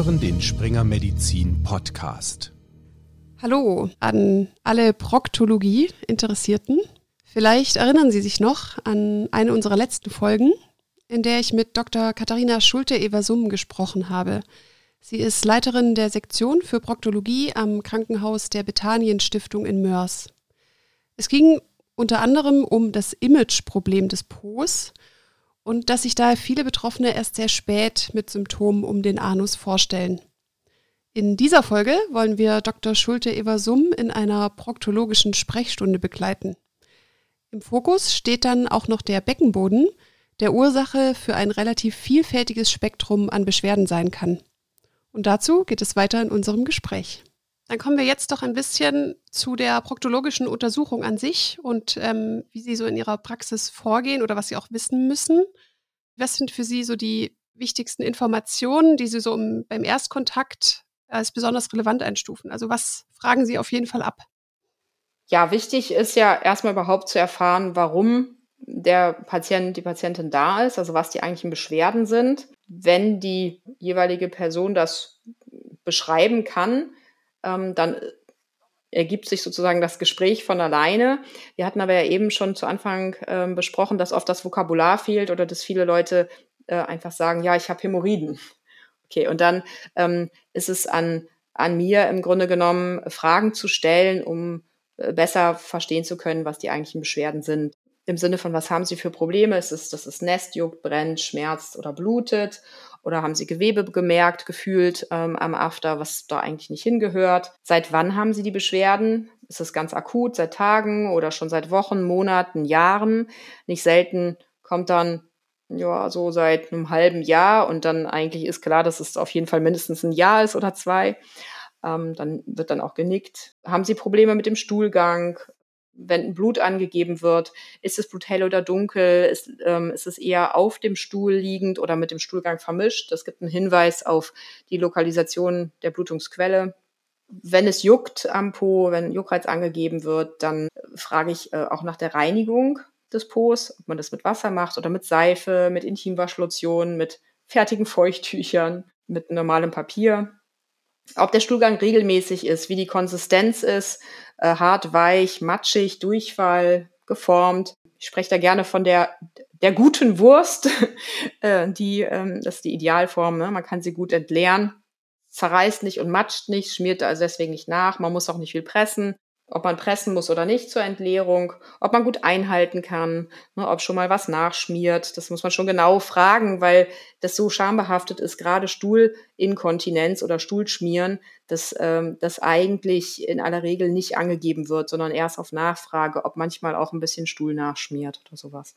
hören den Springer Medizin Podcast. Hallo an alle Proktologie-Interessierten. Vielleicht erinnern Sie sich noch an eine unserer letzten Folgen, in der ich mit Dr. Katharina Schulte-Eversum gesprochen habe. Sie ist Leiterin der Sektion für Proktologie am Krankenhaus der Bethanien Stiftung in Mörs. Es ging unter anderem um das Imageproblem des POs und dass sich daher viele Betroffene erst sehr spät mit Symptomen um den Anus vorstellen. In dieser Folge wollen wir Dr. Schulte-Eversum in einer proktologischen Sprechstunde begleiten. Im Fokus steht dann auch noch der Beckenboden, der Ursache für ein relativ vielfältiges Spektrum an Beschwerden sein kann. Und dazu geht es weiter in unserem Gespräch. Dann kommen wir jetzt doch ein bisschen zu der proktologischen Untersuchung an sich und ähm, wie Sie so in Ihrer Praxis vorgehen oder was Sie auch wissen müssen. Was sind für Sie so die wichtigsten Informationen, die Sie so im, beim Erstkontakt als besonders relevant einstufen? Also was fragen Sie auf jeden Fall ab? Ja, wichtig ist ja erstmal überhaupt zu erfahren, warum der Patient, die Patientin da ist, also was die eigentlichen Beschwerden sind. Wenn die jeweilige Person das beschreiben kann, ähm, dann ergibt sich sozusagen das Gespräch von alleine. Wir hatten aber ja eben schon zu Anfang ähm, besprochen, dass oft das Vokabular fehlt oder dass viele Leute äh, einfach sagen, ja, ich habe Hämorrhoiden. Okay, und dann ähm, ist es an, an mir im Grunde genommen, Fragen zu stellen, um äh, besser verstehen zu können, was die eigentlichen Beschwerden sind. Im Sinne von, was haben Sie für Probleme? Ist es, dass es Nest juckt, brennt, schmerzt oder blutet? Oder haben Sie Gewebe gemerkt, gefühlt ähm, am After, was da eigentlich nicht hingehört? Seit wann haben Sie die Beschwerden? Ist es ganz akut, seit Tagen oder schon seit Wochen, Monaten, Jahren? Nicht selten kommt dann ja, so seit einem halben Jahr und dann eigentlich ist klar, dass es auf jeden Fall mindestens ein Jahr ist oder zwei. Ähm, dann wird dann auch genickt. Haben Sie Probleme mit dem Stuhlgang? Wenn ein Blut angegeben wird, ist das Blut hell oder dunkel, ist, ähm, ist es eher auf dem Stuhl liegend oder mit dem Stuhlgang vermischt. Das gibt einen Hinweis auf die Lokalisation der Blutungsquelle. Wenn es juckt am Po, wenn Juckreiz angegeben wird, dann frage ich äh, auch nach der Reinigung des Po's, ob man das mit Wasser macht oder mit Seife, mit Intimwaschlotion, mit fertigen Feuchttüchern, mit normalem Papier ob der Stuhlgang regelmäßig ist, wie die Konsistenz ist, äh, hart, weich, matschig, Durchfall, geformt. Ich spreche da gerne von der, der guten Wurst, äh, die, ähm, das ist die Idealform, ne? man kann sie gut entleeren, zerreißt nicht und matscht nicht, schmiert also deswegen nicht nach, man muss auch nicht viel pressen ob man pressen muss oder nicht zur Entleerung, ob man gut einhalten kann, ne, ob schon mal was nachschmiert. Das muss man schon genau fragen, weil das so schambehaftet ist, gerade Stuhlinkontinenz oder Stuhlschmieren, dass ähm, das eigentlich in aller Regel nicht angegeben wird, sondern erst auf Nachfrage, ob manchmal auch ein bisschen Stuhl nachschmiert oder sowas.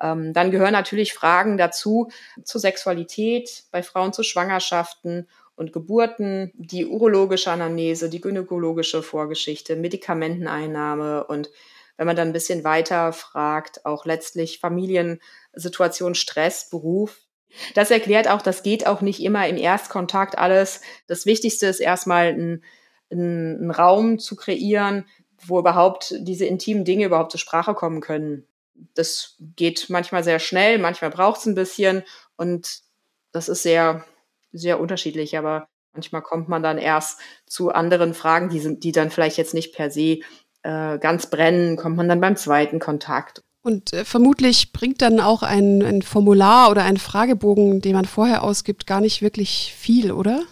Ähm, dann gehören natürlich Fragen dazu zur Sexualität, bei Frauen zu Schwangerschaften und Geburten, die urologische Anamnese, die gynäkologische Vorgeschichte, Medikamenteneinnahme und wenn man dann ein bisschen weiter fragt, auch letztlich Familiensituation, Stress, Beruf. Das erklärt auch, das geht auch nicht immer im Erstkontakt alles. Das Wichtigste ist erstmal ein, ein, ein Raum zu kreieren, wo überhaupt diese intimen Dinge überhaupt zur Sprache kommen können. Das geht manchmal sehr schnell, manchmal braucht es ein bisschen und das ist sehr sehr unterschiedlich, aber manchmal kommt man dann erst zu anderen Fragen, die, sind, die dann vielleicht jetzt nicht per se äh, ganz brennen, kommt man dann beim zweiten Kontakt. Und äh, vermutlich bringt dann auch ein, ein Formular oder ein Fragebogen, den man vorher ausgibt, gar nicht wirklich viel, oder?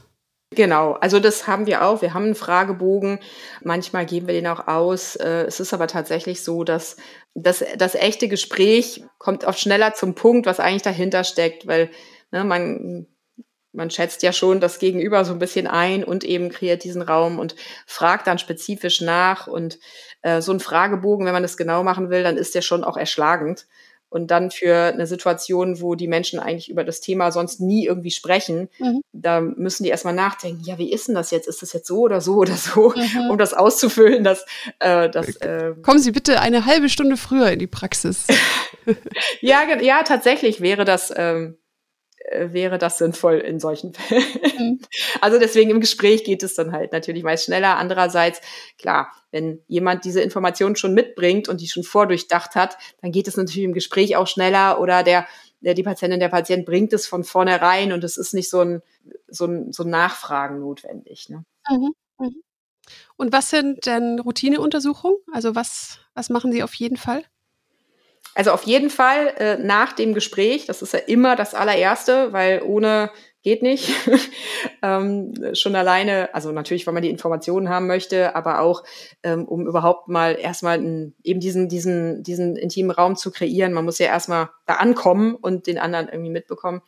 Genau, also das haben wir auch. Wir haben einen Fragebogen. Manchmal geben wir den auch aus. Äh, es ist aber tatsächlich so, dass das, das echte Gespräch kommt oft schneller zum Punkt, was eigentlich dahinter steckt, weil ne, man man schätzt ja schon das Gegenüber so ein bisschen ein und eben kreiert diesen Raum und fragt dann spezifisch nach. Und äh, so ein Fragebogen, wenn man das genau machen will, dann ist der schon auch erschlagend. Und dann für eine Situation, wo die Menschen eigentlich über das Thema sonst nie irgendwie sprechen, mhm. da müssen die erstmal nachdenken, ja, wie ist denn das jetzt? Ist das jetzt so oder so oder so, mhm. um das auszufüllen, dass äh, das. Äh, Kommen Sie bitte eine halbe Stunde früher in die Praxis. ja, ja, tatsächlich wäre das. Ähm, äh, wäre das sinnvoll in solchen Fällen. Mhm. Also deswegen im Gespräch geht es dann halt natürlich meist schneller. Andererseits, klar, wenn jemand diese Informationen schon mitbringt und die schon vordurchdacht hat, dann geht es natürlich im Gespräch auch schneller oder der, der die Patientin, der Patient bringt es von vornherein und es ist nicht so ein, so ein, so ein Nachfragen notwendig. Ne? Mhm. Mhm. Und was sind denn Routineuntersuchungen? Also was, was machen Sie auf jeden Fall? Also auf jeden Fall äh, nach dem Gespräch, das ist ja immer das allererste, weil ohne geht nicht. ähm, schon alleine, also natürlich, weil man die Informationen haben möchte, aber auch, ähm, um überhaupt mal erstmal einen, eben diesen, diesen, diesen intimen Raum zu kreieren. Man muss ja erstmal da ankommen und den anderen irgendwie mitbekommen.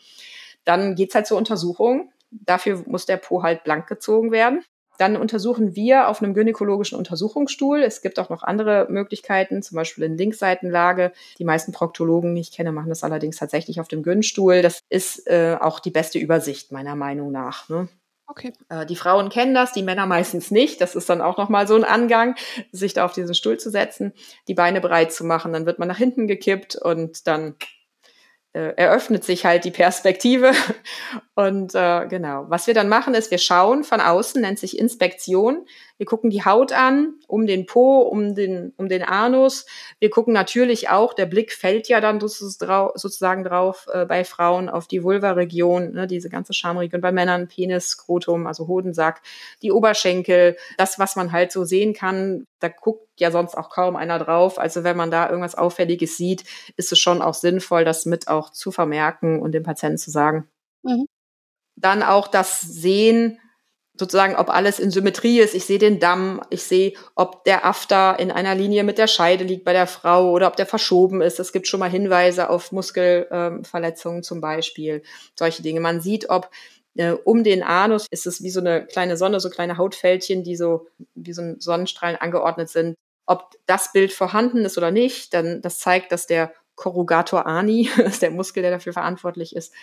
Dann geht's halt zur Untersuchung. Dafür muss der Po halt blank gezogen werden. Dann untersuchen wir auf einem gynäkologischen Untersuchungsstuhl. Es gibt auch noch andere Möglichkeiten, zum Beispiel in Linksseitenlage. Die meisten Proktologen, die ich kenne, machen das allerdings tatsächlich auf dem Gynstuhl. Das ist äh, auch die beste Übersicht meiner Meinung nach. Ne? Okay. Äh, die Frauen kennen das, die Männer meistens nicht. Das ist dann auch nochmal so ein Angang, sich da auf diesen Stuhl zu setzen, die Beine breit zu machen. Dann wird man nach hinten gekippt und dann äh, eröffnet sich halt die Perspektive. Und äh, genau, was wir dann machen, ist, wir schauen von außen, nennt sich Inspektion. Wir gucken die Haut an, um den Po, um den, um den Anus. Wir gucken natürlich auch, der Blick fällt ja dann sozusagen drauf äh, bei Frauen auf die Vulva-Region, ne, diese ganze Schamregion, bei Männern Penis, Skrotum, also Hodensack, die Oberschenkel, das, was man halt so sehen kann. Da guckt ja sonst auch kaum einer drauf. Also wenn man da irgendwas Auffälliges sieht, ist es schon auch sinnvoll, das mit auch zu vermerken und dem Patienten zu sagen. Mhm. Dann auch das Sehen, sozusagen, ob alles in Symmetrie ist. Ich sehe den Damm, ich sehe, ob der After in einer Linie mit der Scheide liegt bei der Frau oder ob der verschoben ist. Es gibt schon mal Hinweise auf Muskelverletzungen ähm, zum Beispiel, solche Dinge. Man sieht, ob äh, um den Anus ist es wie so eine kleine Sonne, so kleine Hautfältchen, die so wie so ein Sonnenstrahlen angeordnet sind. Ob das Bild vorhanden ist oder nicht, dann das zeigt, dass der Corrugator ani, ist der Muskel, der dafür verantwortlich ist,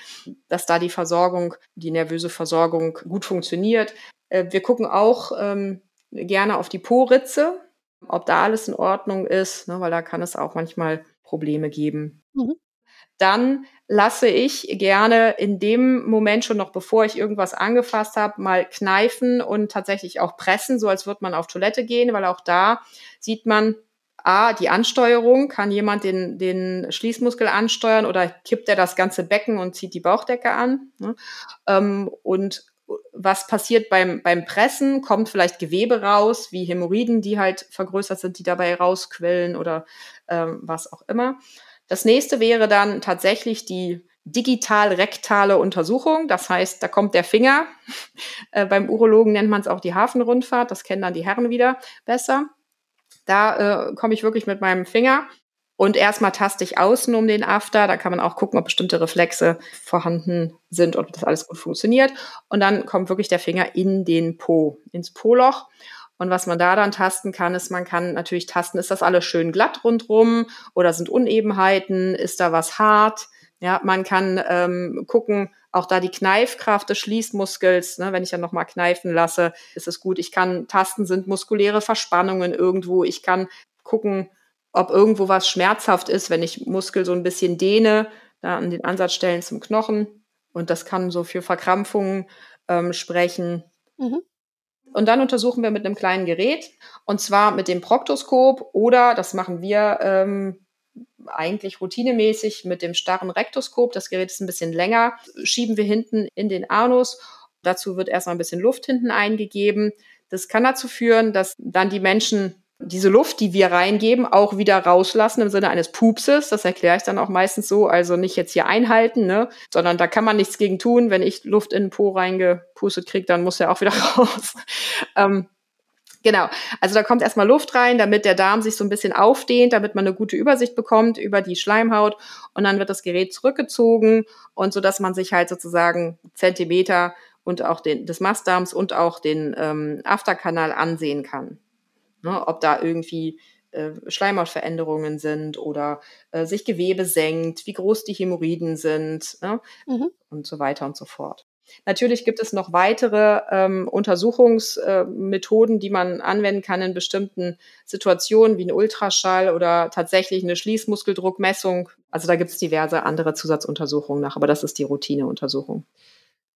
dass da die Versorgung, die nervöse Versorgung gut funktioniert. Äh, wir gucken auch ähm, gerne auf die Po-Ritze, ob da alles in Ordnung ist, ne, weil da kann es auch manchmal Probleme geben. Mhm. Dann lasse ich gerne in dem Moment schon noch, bevor ich irgendwas angefasst habe, mal kneifen und tatsächlich auch pressen, so als würde man auf Toilette gehen, weil auch da sieht man, A, die Ansteuerung, kann jemand den, den Schließmuskel ansteuern oder kippt er das ganze Becken und zieht die Bauchdecke an? Ne? Ähm, und was passiert beim, beim Pressen? Kommt vielleicht Gewebe raus, wie Hämorrhoiden, die halt vergrößert sind, die dabei rausquellen oder ähm, was auch immer. Das nächste wäre dann tatsächlich die digital-rektale Untersuchung. Das heißt, da kommt der Finger. Äh, beim Urologen nennt man es auch die Hafenrundfahrt. Das kennen dann die Herren wieder besser. Da äh, komme ich wirklich mit meinem Finger und erstmal taste ich außen um den After. Da kann man auch gucken, ob bestimmte Reflexe vorhanden sind und ob das alles gut funktioniert. Und dann kommt wirklich der Finger in den Po, ins Po-Loch. Und was man da dann tasten kann, ist, man kann natürlich tasten, ist das alles schön glatt rundrum oder sind Unebenheiten, ist da was hart? Ja, man kann ähm, gucken, auch da die Kneifkraft des Schließmuskels, ne, wenn ich dann nochmal kneifen lasse, ist es gut. Ich kann tasten, sind muskuläre Verspannungen irgendwo. Ich kann gucken, ob irgendwo was schmerzhaft ist, wenn ich Muskel so ein bisschen dehne, da an den Ansatzstellen zum Knochen. Und das kann so für Verkrampfungen ähm, sprechen. Mhm. Und dann untersuchen wir mit einem kleinen Gerät, und zwar mit dem Proktoskop oder, das machen wir ähm, eigentlich routinemäßig mit dem starren Rektoskop. Das Gerät ist ein bisschen länger. Schieben wir hinten in den Anus. Dazu wird erstmal ein bisschen Luft hinten eingegeben. Das kann dazu führen, dass dann die Menschen diese Luft, die wir reingeben, auch wieder rauslassen im Sinne eines Pupses. Das erkläre ich dann auch meistens so. Also nicht jetzt hier einhalten, ne? sondern da kann man nichts gegen tun. Wenn ich Luft in den Po reingepustet kriege, dann muss er auch wieder raus. ähm, Genau. Also da kommt erstmal Luft rein, damit der Darm sich so ein bisschen aufdehnt, damit man eine gute Übersicht bekommt über die Schleimhaut. Und dann wird das Gerät zurückgezogen und so, dass man sich halt sozusagen Zentimeter und auch den, des Mastdarms und auch den ähm, Afterkanal ansehen kann. Ne, ob da irgendwie äh, Schleimhautveränderungen sind oder äh, sich Gewebe senkt, wie groß die Hämorrhoiden sind ne? mhm. und so weiter und so fort. Natürlich gibt es noch weitere ähm, Untersuchungsmethoden, äh, die man anwenden kann in bestimmten Situationen, wie ein Ultraschall oder tatsächlich eine Schließmuskeldruckmessung. Also da gibt es diverse andere Zusatzuntersuchungen nach, aber das ist die Routineuntersuchung.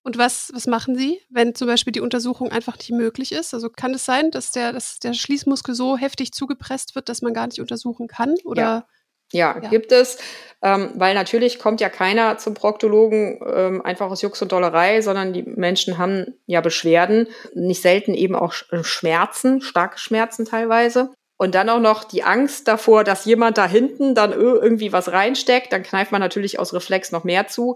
Und was, was machen Sie, wenn zum Beispiel die Untersuchung einfach nicht möglich ist? Also kann es sein, dass der, dass der Schließmuskel so heftig zugepresst wird, dass man gar nicht untersuchen kann? Oder? Ja. Ja, ja, gibt es, ähm, weil natürlich kommt ja keiner zum Proktologen ähm, einfach aus Jux und Dollerei, sondern die Menschen haben ja Beschwerden, nicht selten eben auch Schmerzen, starke Schmerzen teilweise. Und dann auch noch die Angst davor, dass jemand da hinten dann irgendwie was reinsteckt, dann kneift man natürlich aus Reflex noch mehr zu.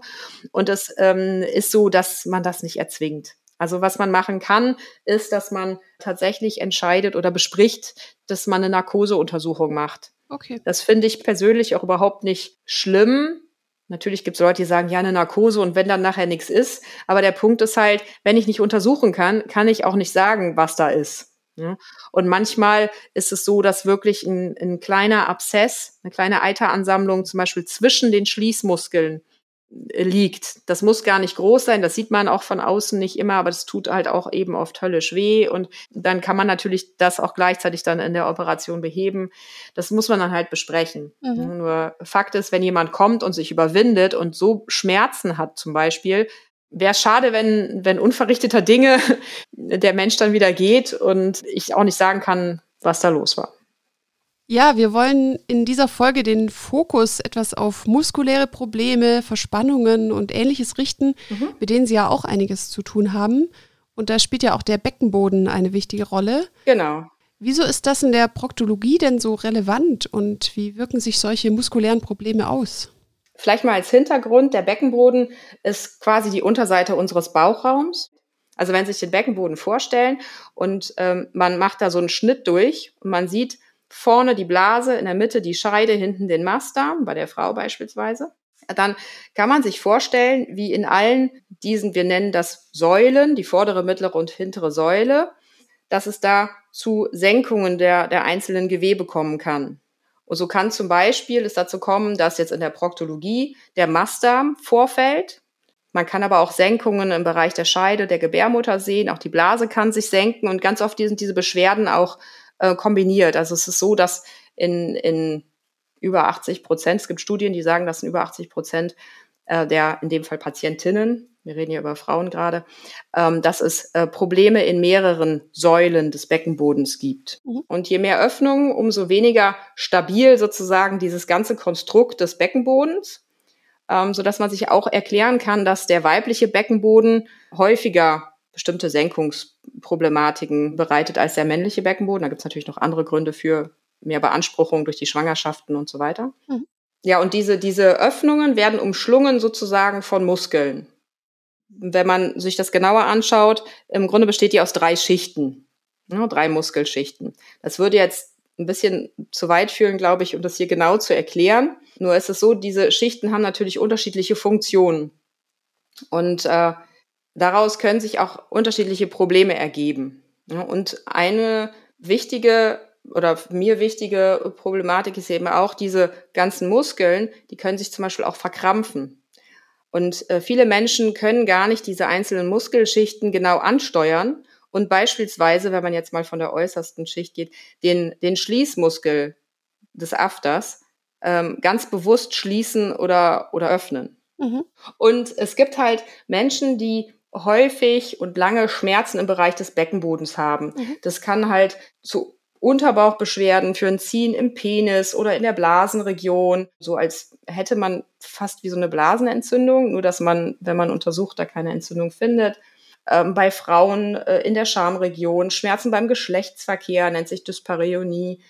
Und es ähm, ist so, dass man das nicht erzwingt. Also was man machen kann, ist, dass man tatsächlich entscheidet oder bespricht, dass man eine Narkoseuntersuchung macht. Okay. Das finde ich persönlich auch überhaupt nicht schlimm. Natürlich gibt es Leute, die sagen, ja, eine Narkose und wenn dann nachher nichts ist. Aber der Punkt ist halt, wenn ich nicht untersuchen kann, kann ich auch nicht sagen, was da ist. Und manchmal ist es so, dass wirklich ein, ein kleiner Abszess, eine kleine Eiteransammlung zum Beispiel zwischen den Schließmuskeln liegt. Das muss gar nicht groß sein, das sieht man auch von außen nicht immer, aber das tut halt auch eben oft höllisch weh und dann kann man natürlich das auch gleichzeitig dann in der Operation beheben. Das muss man dann halt besprechen. Mhm. Nur Fakt ist, wenn jemand kommt und sich überwindet und so Schmerzen hat zum Beispiel, wäre schade, wenn, wenn unverrichteter Dinge der Mensch dann wieder geht und ich auch nicht sagen kann, was da los war. Ja, wir wollen in dieser Folge den Fokus etwas auf muskuläre Probleme, Verspannungen und ähnliches richten, mhm. mit denen Sie ja auch einiges zu tun haben. Und da spielt ja auch der Beckenboden eine wichtige Rolle. Genau. Wieso ist das in der Proktologie denn so relevant und wie wirken sich solche muskulären Probleme aus? Vielleicht mal als Hintergrund, der Beckenboden ist quasi die Unterseite unseres Bauchraums. Also wenn Sie sich den Beckenboden vorstellen und ähm, man macht da so einen Schnitt durch und man sieht vorne die Blase, in der Mitte die Scheide, hinten den Mastdarm, bei der Frau beispielsweise, dann kann man sich vorstellen, wie in allen diesen, wir nennen das Säulen, die vordere, mittlere und hintere Säule, dass es da zu Senkungen der, der einzelnen Gewebe kommen kann. Und so kann zum Beispiel es dazu kommen, dass jetzt in der Proktologie der Mastdarm vorfällt. Man kann aber auch Senkungen im Bereich der Scheide, der Gebärmutter sehen. Auch die Blase kann sich senken und ganz oft sind diese Beschwerden auch äh, kombiniert. Also es ist so, dass in, in über 80 Prozent, es gibt Studien, die sagen, dass in über 80 Prozent äh, der, in dem Fall Patientinnen, wir reden ja über Frauen gerade, ähm, dass es äh, Probleme in mehreren Säulen des Beckenbodens gibt. Mhm. Und je mehr Öffnungen, umso weniger stabil sozusagen dieses ganze Konstrukt des Beckenbodens, ähm, so dass man sich auch erklären kann, dass der weibliche Beckenboden häufiger bestimmte Senkungsproblematiken bereitet als der männliche Beckenboden. Da gibt es natürlich noch andere Gründe für mehr Beanspruchung durch die Schwangerschaften und so weiter. Mhm. Ja, und diese, diese Öffnungen werden umschlungen sozusagen von Muskeln wenn man sich das genauer anschaut, im Grunde besteht die aus drei Schichten, ne, drei Muskelschichten. Das würde jetzt ein bisschen zu weit führen, glaube ich, um das hier genau zu erklären. Nur ist es so, diese Schichten haben natürlich unterschiedliche Funktionen. Und äh, daraus können sich auch unterschiedliche Probleme ergeben. Und eine wichtige oder mir wichtige Problematik ist eben auch diese ganzen Muskeln, die können sich zum Beispiel auch verkrampfen. Und äh, viele Menschen können gar nicht diese einzelnen Muskelschichten genau ansteuern und beispielsweise, wenn man jetzt mal von der äußersten Schicht geht, den, den Schließmuskel des Afters ähm, ganz bewusst schließen oder, oder öffnen. Mhm. Und es gibt halt Menschen, die häufig und lange Schmerzen im Bereich des Beckenbodens haben. Mhm. Das kann halt zu Unterbauchbeschwerden für ein Ziehen im Penis oder in der Blasenregion, so als hätte man fast wie so eine Blasenentzündung, nur dass man, wenn man untersucht, da keine Entzündung findet. Ähm, bei Frauen äh, in der Schamregion, Schmerzen beim Geschlechtsverkehr, nennt sich Dyspareunie.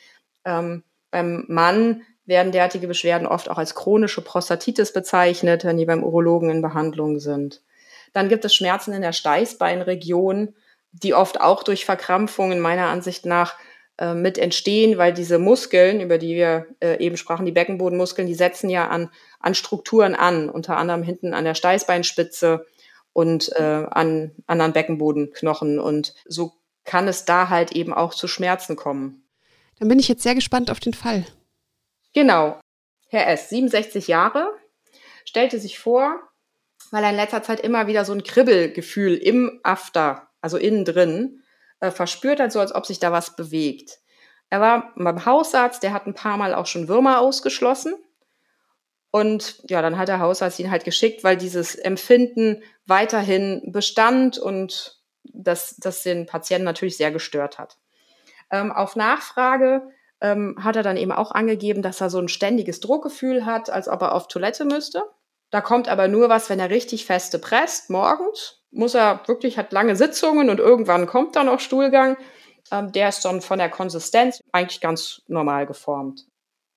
Ähm, beim Mann werden derartige Beschwerden oft auch als chronische Prostatitis bezeichnet, wenn die beim Urologen in Behandlung sind. Dann gibt es Schmerzen in der Steißbeinregion, die oft auch durch Verkrampfungen meiner Ansicht nach äh, mit entstehen, weil diese Muskeln, über die wir äh, eben sprachen, die Beckenbodenmuskeln, die setzen ja an, an Strukturen an, unter anderem hinten an der Steißbeinspitze und äh, an anderen Beckenbodenknochen. Und so kann es da halt eben auch zu Schmerzen kommen. Dann bin ich jetzt sehr gespannt auf den Fall. Genau. Herr S., 67 Jahre, stellte sich vor, weil er in letzter Zeit immer wieder so ein Kribbelgefühl im After, also innen drin, äh, verspürt hat, so als ob sich da was bewegt. Er war beim Hausarzt, der hat ein paar Mal auch schon Würmer ausgeschlossen. Und ja, dann hat der Hausarzt ihn halt geschickt, weil dieses Empfinden weiterhin bestand und das, das den Patienten natürlich sehr gestört hat. Ähm, auf Nachfrage ähm, hat er dann eben auch angegeben, dass er so ein ständiges Druckgefühl hat, als ob er auf Toilette müsste. Da kommt aber nur was, wenn er richtig feste presst, morgens. Muss er wirklich, hat lange Sitzungen und irgendwann kommt dann auch Stuhlgang. Ähm, der ist dann von der Konsistenz eigentlich ganz normal geformt.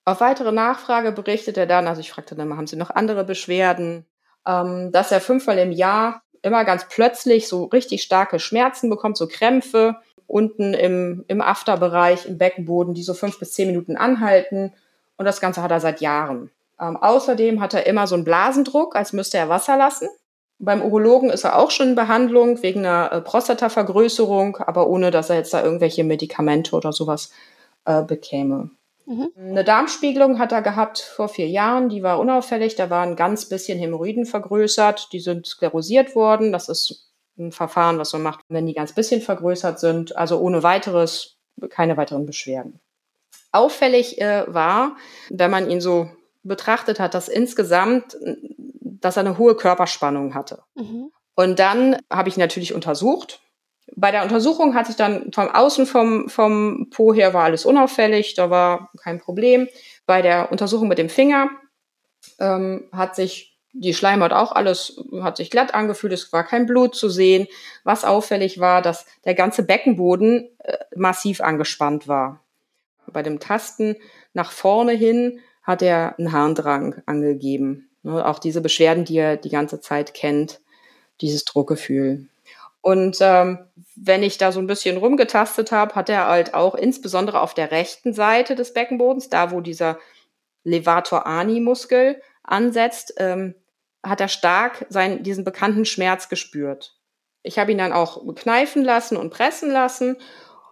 Auf weitere Nachfrage berichtet er dann, also ich fragte dann mal, haben Sie noch andere Beschwerden, ähm, dass er fünfmal im Jahr immer ganz plötzlich so richtig starke Schmerzen bekommt, so Krämpfe unten im, im Afterbereich, im Beckenboden, die so fünf bis zehn Minuten anhalten. Und das Ganze hat er seit Jahren. Ähm, außerdem hat er immer so einen Blasendruck, als müsste er Wasser lassen. Beim Urologen ist er auch schon in Behandlung wegen einer äh, Prostatavergrößerung, aber ohne, dass er jetzt da irgendwelche Medikamente oder sowas äh, bekäme. Mhm. Eine Darmspiegelung hat er gehabt vor vier Jahren, die war unauffällig, da waren ganz bisschen Hämorrhoiden vergrößert, die sind sklerosiert worden. Das ist ein Verfahren, was man macht, wenn die ganz bisschen vergrößert sind, also ohne weiteres, keine weiteren Beschwerden. Auffällig äh, war, wenn man ihn so betrachtet hat, dass insgesamt, dass er eine hohe Körperspannung hatte. Mhm. Und dann habe ich natürlich untersucht, bei der Untersuchung hat sich dann vom Außen vom, vom Po her war alles unauffällig, da war kein Problem. Bei der Untersuchung mit dem Finger ähm, hat sich die Schleimhaut auch alles, hat sich glatt angefühlt, es war kein Blut zu sehen. Was auffällig war, dass der ganze Beckenboden äh, massiv angespannt war. Bei dem Tasten nach vorne hin hat er einen Harndrang angegeben. Ne, auch diese Beschwerden, die er die ganze Zeit kennt, dieses Druckgefühl. Und ähm, wenn ich da so ein bisschen rumgetastet habe, hat er halt auch insbesondere auf der rechten Seite des Beckenbodens, da wo dieser Levator Ani Muskel ansetzt, ähm, hat er stark seinen, diesen bekannten Schmerz gespürt. Ich habe ihn dann auch kneifen lassen und pressen lassen.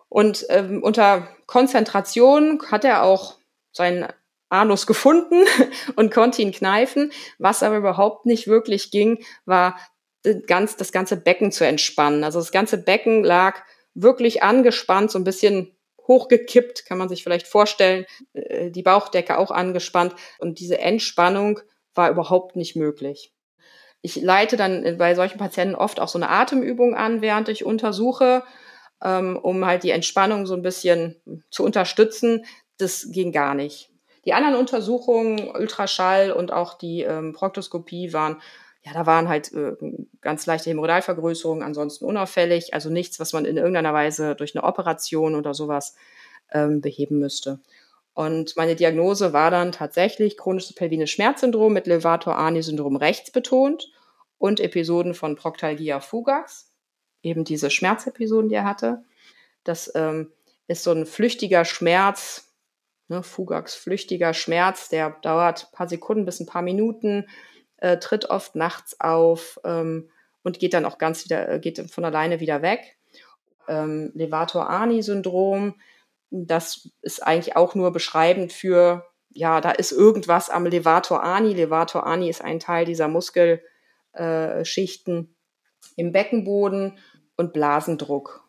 Und ähm, unter Konzentration hat er auch seinen Anus gefunden und konnte ihn kneifen. Was aber überhaupt nicht wirklich ging, war ganz, das ganze Becken zu entspannen. Also das ganze Becken lag wirklich angespannt, so ein bisschen hochgekippt, kann man sich vielleicht vorstellen, äh, die Bauchdecke auch angespannt und diese Entspannung war überhaupt nicht möglich. Ich leite dann bei solchen Patienten oft auch so eine Atemübung an, während ich untersuche, ähm, um halt die Entspannung so ein bisschen zu unterstützen. Das ging gar nicht. Die anderen Untersuchungen, Ultraschall und auch die ähm, Proktoskopie waren ja, da waren halt äh, ganz leichte Hämorrhoidalvergrößerungen, ansonsten unauffällig, also nichts, was man in irgendeiner Weise durch eine Operation oder sowas ähm, beheben müsste. Und meine Diagnose war dann tatsächlich chronisches pelvines Schmerzsyndrom mit Levator-Ani-Syndrom rechts betont und Episoden von Proctalgia fugax, eben diese Schmerzepisoden, die er hatte. Das ähm, ist so ein flüchtiger Schmerz, ne, Fugax, flüchtiger Schmerz, der dauert ein paar Sekunden bis ein paar Minuten, äh, tritt oft nachts auf ähm, und geht dann auch ganz wieder, äh, geht von alleine wieder weg. Ähm, Levator-Ani-Syndrom, das ist eigentlich auch nur beschreibend für, ja, da ist irgendwas am Levator-Ani. Levator-Ani ist ein Teil dieser Muskelschichten im Beckenboden und Blasendruck.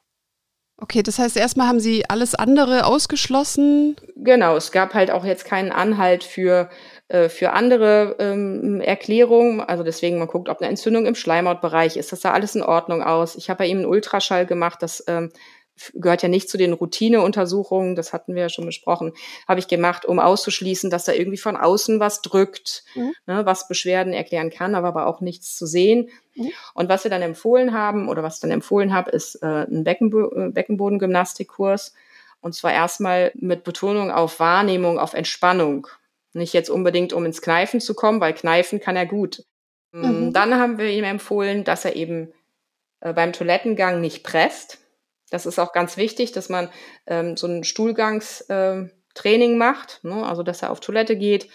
Okay, das heißt, erstmal haben Sie alles andere ausgeschlossen? Genau, es gab halt auch jetzt keinen Anhalt für, äh, für andere ähm, Erklärungen. Also deswegen, man guckt, ob eine Entzündung im Schleimhautbereich ist. Das sah alles in Ordnung aus. Ich habe bei ihm einen Ultraschall gemacht, das ähm, gehört ja nicht zu den Routineuntersuchungen, das hatten wir ja schon besprochen, habe ich gemacht, um auszuschließen, dass da irgendwie von außen was drückt, mhm. ne, was Beschwerden erklären kann, aber, aber auch nichts zu sehen. Mhm. Und was wir dann empfohlen haben, oder was ich dann empfohlen habe, ist äh, ein Beckenbo äh, Beckenbodengymnastikkurs. Und zwar erstmal mit Betonung auf Wahrnehmung, auf Entspannung. Nicht jetzt unbedingt, um ins Kneifen zu kommen, weil Kneifen kann er gut. Mhm. Dann haben wir ihm empfohlen, dass er eben äh, beim Toilettengang nicht presst das ist auch ganz wichtig, dass man ähm, so ein Stuhlgangstraining ähm, macht, ne? also dass er auf Toilette geht.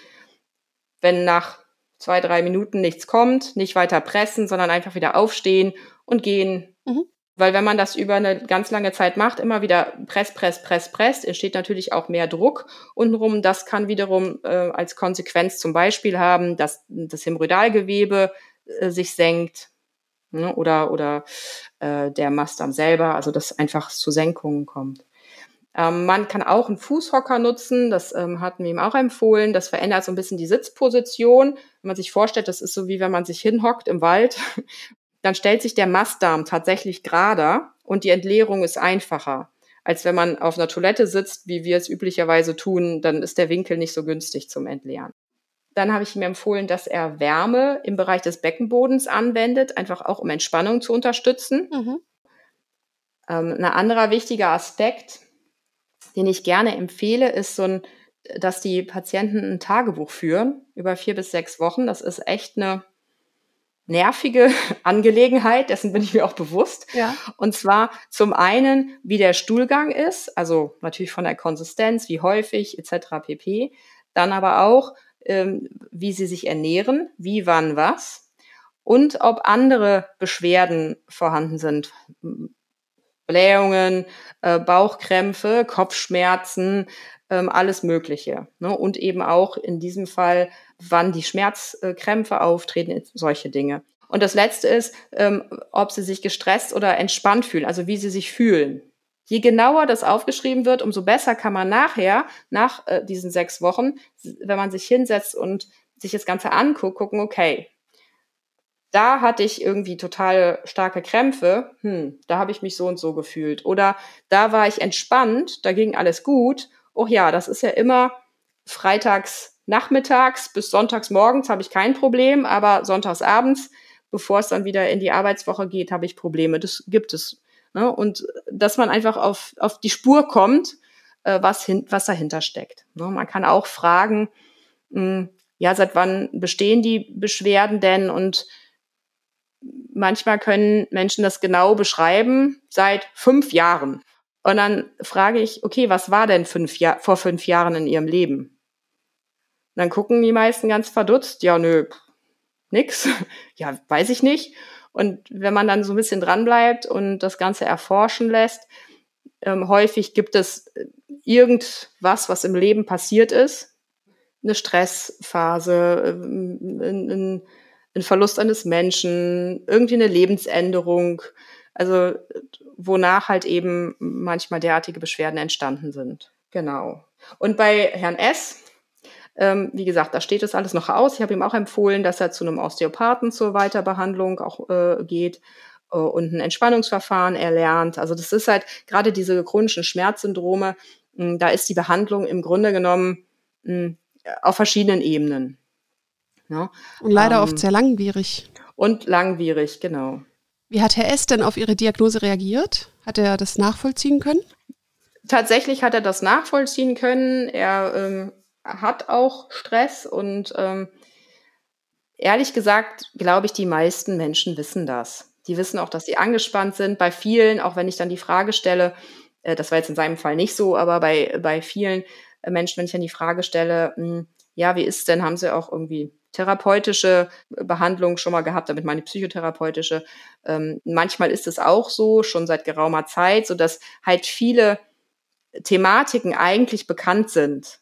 Wenn nach zwei, drei Minuten nichts kommt, nicht weiter pressen, sondern einfach wieder aufstehen und gehen. Mhm. Weil wenn man das über eine ganz lange Zeit macht, immer wieder press, press, press, press, entsteht natürlich auch mehr Druck untenrum. Das kann wiederum äh, als Konsequenz zum Beispiel haben, dass das Hämorrhoidalgewebe äh, sich senkt, ne, oder, oder äh, der Mastdarm selber, also dass einfach zu Senkungen kommt. Ähm, man kann auch einen Fußhocker nutzen, das ähm, hatten wir ihm auch empfohlen. Das verändert so ein bisschen die Sitzposition. Wenn man sich vorstellt, das ist so wie wenn man sich hinhockt im Wald, dann stellt sich der Mastdarm tatsächlich gerader und die Entleerung ist einfacher. Als wenn man auf einer Toilette sitzt, wie wir es üblicherweise tun, dann ist der Winkel nicht so günstig zum Entleeren. Dann habe ich ihm empfohlen, dass er Wärme im Bereich des Beckenbodens anwendet, einfach auch um Entspannung zu unterstützen. Mhm. Ähm, ein anderer wichtiger Aspekt, den ich gerne empfehle, ist so ein, dass die Patienten ein Tagebuch führen über vier bis sechs Wochen. Das ist echt eine nervige Angelegenheit, dessen bin ich mir auch bewusst. Ja. Und zwar zum einen, wie der Stuhlgang ist, also natürlich von der Konsistenz, wie häufig etc. pp. Dann aber auch, wie sie sich ernähren, wie, wann, was und ob andere Beschwerden vorhanden sind. Blähungen, äh, Bauchkrämpfe, Kopfschmerzen, ähm, alles Mögliche. Ne? Und eben auch in diesem Fall, wann die Schmerzkrämpfe auftreten, solche Dinge. Und das Letzte ist, ähm, ob sie sich gestresst oder entspannt fühlen, also wie sie sich fühlen. Je genauer das aufgeschrieben wird, umso besser kann man nachher, nach äh, diesen sechs Wochen, wenn man sich hinsetzt und sich das Ganze anguckt, gucken, okay, da hatte ich irgendwie total starke Krämpfe, hm, da habe ich mich so und so gefühlt. Oder da war ich entspannt, da ging alles gut. Oh ja, das ist ja immer freitags nachmittags bis sonntags morgens habe ich kein Problem, aber sonntags abends, bevor es dann wieder in die Arbeitswoche geht, habe ich Probleme. Das gibt es. Ne? Und dass man einfach auf, auf die Spur kommt, äh, was, hin, was dahinter steckt. Ne? Man kann auch fragen, mh, hm, ja, seit wann bestehen die Beschwerden denn und manchmal können Menschen das genau beschreiben, seit fünf Jahren. Und dann frage ich, okay, was war denn fünf Jahr, vor fünf Jahren in ihrem Leben? Dann gucken die meisten ganz verdutzt, ja, nö, nix, ja, weiß ich nicht. Und wenn man dann so ein bisschen dranbleibt und das Ganze erforschen lässt, ähm, häufig gibt es irgendwas, was im Leben passiert ist. Eine Stressphase, ähm, ein, ein ein Verlust eines Menschen, irgendwie eine Lebensänderung, also wonach halt eben manchmal derartige Beschwerden entstanden sind. Genau. Und bei Herrn S., ähm, wie gesagt, da steht es alles noch aus. Ich habe ihm auch empfohlen, dass er zu einem Osteopathen zur Weiterbehandlung auch äh, geht äh, und ein Entspannungsverfahren erlernt. Also das ist halt gerade diese chronischen Schmerzsyndrome, mh, hm, da ist die Behandlung im Grunde genommen mh, hm, auf verschiedenen Ebenen. Ja. Und leider ähm, oft sehr langwierig. Und langwierig, genau. Wie hat Herr S. denn auf Ihre Diagnose reagiert? Hat er das nachvollziehen können? Tatsächlich hat er das nachvollziehen können. Er ähm, hat auch Stress und ähm, ehrlich gesagt, glaube ich, die meisten Menschen wissen das. Die wissen auch, dass sie angespannt sind. Bei vielen, auch wenn ich dann die Frage stelle, äh, das war jetzt in seinem Fall nicht so, aber bei, bei vielen äh, Menschen, wenn ich dann die Frage stelle, mh, hm, ja, wie ist denn, haben sie auch irgendwie therapeutische Behandlung schon mal gehabt, damit meine psychotherapeutische. Ähm, manchmal ist es auch so, schon seit geraumer Zeit, so dass halt viele Thematiken eigentlich bekannt sind.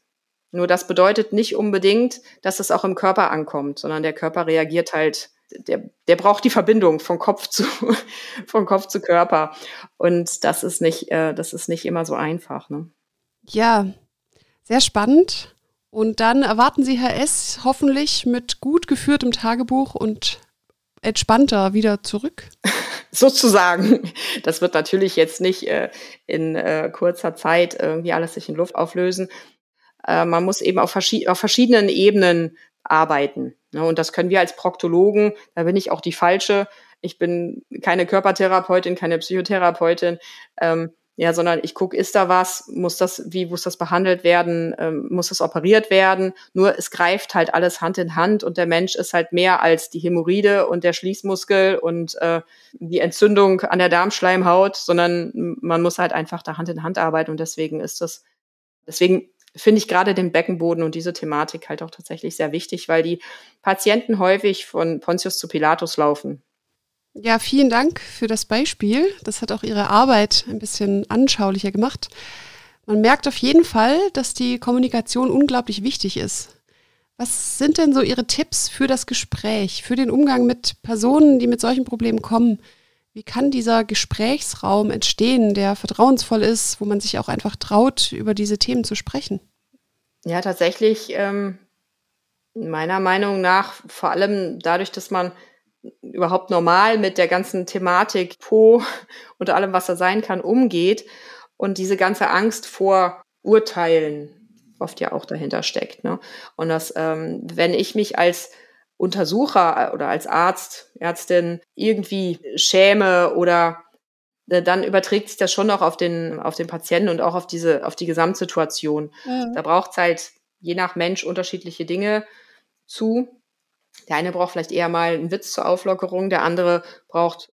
Nur das bedeutet nicht unbedingt, dass es auch im Körper ankommt, sondern der Körper reagiert halt, der, der braucht die Verbindung von Kopf zu, von Kopf zu Körper. Und das ist nicht, äh, das ist nicht immer so einfach. Ne? Ja, sehr spannend. Und dann erwarten Sie Herr S. hoffentlich mit gut geführtem Tagebuch und entspannter wieder zurück. Sozusagen. Das wird natürlich jetzt nicht äh, in äh, kurzer Zeit irgendwie alles sich in Luft auflösen. Äh, man muss eben auf, verschi auf verschiedenen Ebenen arbeiten. Ne? Und das können wir als Proktologen, da bin ich auch die falsche. Ich bin keine Körpertherapeutin, keine Psychotherapeutin. Ähm, ja, sondern ich gucke, ist da was, muss das, wie muss das behandelt werden, ähm, muss das operiert werden? Nur es greift halt alles Hand in Hand und der Mensch ist halt mehr als die Hämorrhoide und der Schließmuskel und äh, die Entzündung an der Darmschleimhaut, sondern man muss halt einfach da Hand in Hand arbeiten und deswegen ist das, deswegen finde ich gerade den Beckenboden und diese Thematik halt auch tatsächlich sehr wichtig, weil die Patienten häufig von Pontius zu Pilatus laufen. Ja, vielen Dank für das Beispiel. Das hat auch Ihre Arbeit ein bisschen anschaulicher gemacht. Man merkt auf jeden Fall, dass die Kommunikation unglaublich wichtig ist. Was sind denn so Ihre Tipps für das Gespräch, für den Umgang mit Personen, die mit solchen Problemen kommen? Wie kann dieser Gesprächsraum entstehen, der vertrauensvoll ist, wo man sich auch einfach traut, über diese Themen zu sprechen? Ja, tatsächlich, ähm, meiner Meinung nach, vor allem dadurch, dass man überhaupt normal mit der ganzen Thematik Po und allem, was da sein kann, umgeht und diese ganze Angst vor Urteilen oft ja auch dahinter steckt. Ne? Und dass, ähm, wenn ich mich als Untersucher oder als Arzt, Ärztin irgendwie schäme oder äh, dann überträgt sich das schon auch auf den, auf den Patienten und auch auf diese, auf die Gesamtsituation. Mhm. Da braucht es halt je nach Mensch unterschiedliche Dinge zu. Der eine braucht vielleicht eher mal einen Witz zur Auflockerung, der andere braucht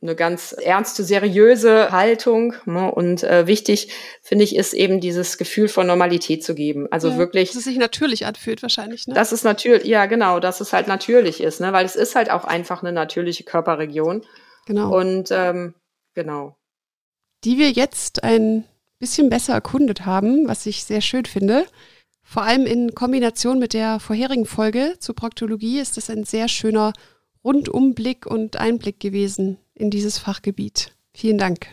eine ganz ernste, seriöse Haltung. Ne? Und äh, wichtig, finde ich, ist eben dieses Gefühl von Normalität zu geben. Also ja, wirklich. Dass es sich natürlich anfühlt wahrscheinlich, ne? Dass es natürlich, ja genau, dass es halt natürlich ist, ne? Weil es ist halt auch einfach eine natürliche Körperregion. Genau. Und ähm, genau. Die wir jetzt ein bisschen besser erkundet haben, was ich sehr schön finde. Vor allem in Kombination mit der vorherigen Folge zur Proktologie ist das ein sehr schöner Rundumblick und Einblick gewesen in dieses Fachgebiet. Vielen Dank.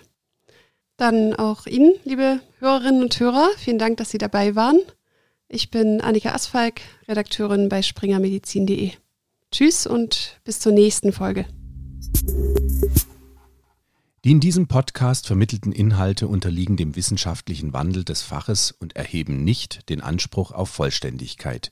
Dann auch Ihnen, liebe Hörerinnen und Hörer, vielen Dank, dass Sie dabei waren. Ich bin Annika Asfalk, Redakteurin bei springermedizin.de. Tschüss und bis zur nächsten Folge. Die in diesem Podcast vermittelten Inhalte unterliegen dem wissenschaftlichen Wandel des Faches und erheben nicht den Anspruch auf Vollständigkeit.